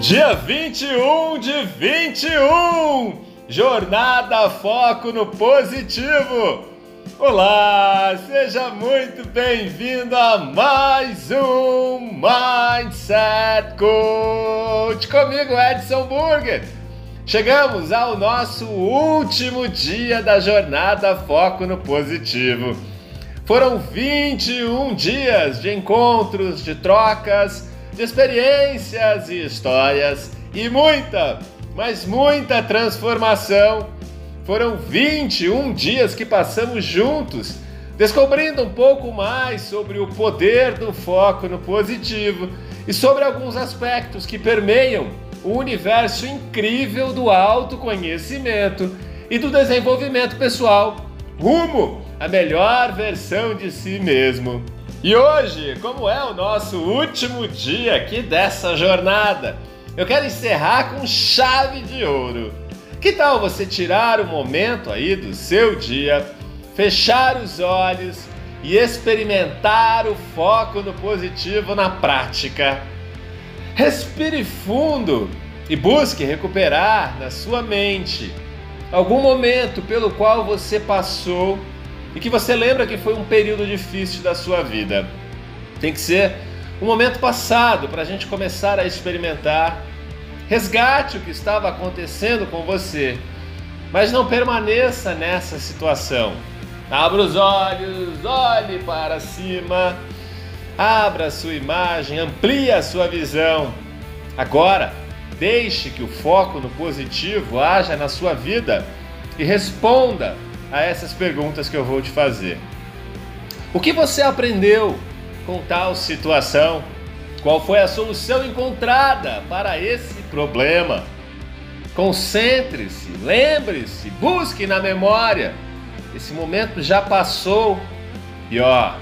Dia 21 de 21! Jornada Foco no Positivo! Olá, seja muito bem-vindo a mais um Mindset Coach comigo, Edson Burger. Chegamos ao nosso último dia da jornada Foco no Positivo. Foram 21 dias de encontros, de trocas, de experiências e histórias e muita, mas muita transformação. Foram 21 dias que passamos juntos, descobrindo um pouco mais sobre o poder do foco no positivo e sobre alguns aspectos que permeiam o universo incrível do autoconhecimento e do desenvolvimento pessoal rumo à melhor versão de si mesmo. E hoje, como é o nosso último dia aqui dessa jornada, eu quero encerrar com chave de ouro. Que tal você tirar um momento aí do seu dia, fechar os olhos e experimentar o foco no positivo na prática? Respire fundo e busque recuperar na sua mente algum momento pelo qual você passou e que você lembra que foi um período difícil da sua vida. Tem que ser um momento passado para a gente começar a experimentar. Resgate o que estava acontecendo com você, mas não permaneça nessa situação. Abra os olhos, olhe para cima, abra a sua imagem, amplie a sua visão. Agora, deixe que o foco no positivo haja na sua vida e responda a essas perguntas que eu vou te fazer. O que você aprendeu com tal situação? Qual foi a solução encontrada para esse problema? Concentre-se, lembre-se, busque na memória. Esse momento já passou e ó,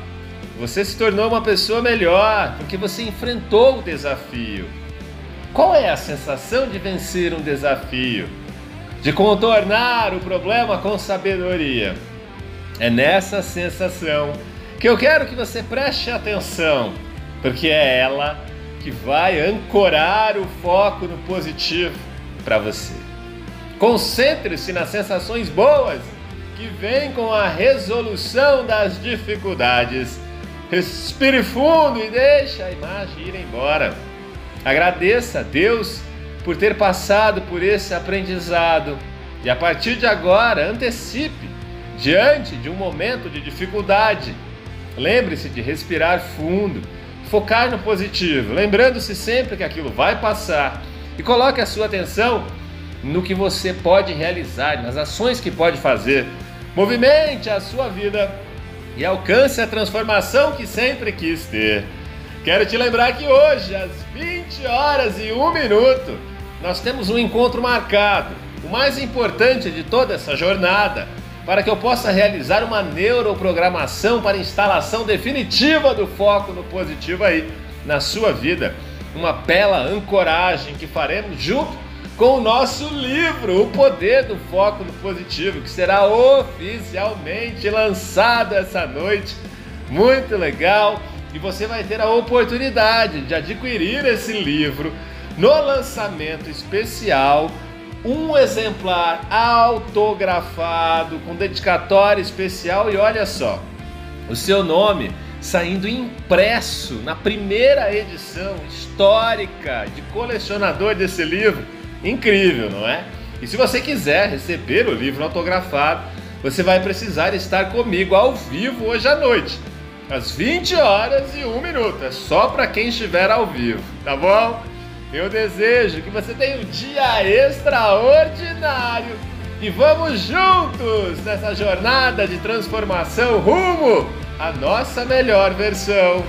você se tornou uma pessoa melhor porque você enfrentou o desafio. Qual é a sensação de vencer um desafio? De contornar o problema com sabedoria. É nessa sensação que eu quero que você preste atenção, porque é ela que vai ancorar o foco no positivo para você. Concentre-se nas sensações boas que vêm com a resolução das dificuldades. Respire fundo e deixe a imagem ir embora. Agradeça a Deus por ter passado por esse aprendizado e a partir de agora antecipe diante de um momento de dificuldade. Lembre-se de respirar fundo, focar no positivo, lembrando-se sempre que aquilo vai passar e coloque a sua atenção no que você pode realizar, nas ações que pode fazer. Movimente a sua vida e alcance a transformação que sempre quis ter. Quero te lembrar que hoje, às 20 horas e 1 minuto, nós temos um encontro marcado, o mais importante de toda essa jornada, para que eu possa realizar uma neuroprogramação para instalação definitiva do foco no positivo aí na sua vida. Uma bela ancoragem que faremos junto com o nosso livro, O Poder do Foco no Positivo, que será oficialmente lançado essa noite. Muito legal! E você vai ter a oportunidade de adquirir esse livro no lançamento especial, um exemplar autografado com dedicatória especial e olha só, o seu nome saindo impresso na primeira edição histórica de colecionador desse livro. Incrível, não é? E se você quiser receber o livro autografado, você vai precisar estar comigo ao vivo hoje à noite, às 20 horas e 1 minuto. É só para quem estiver ao vivo, tá bom? Eu desejo que você tenha um dia extraordinário e vamos juntos nessa jornada de transformação rumo à nossa melhor versão.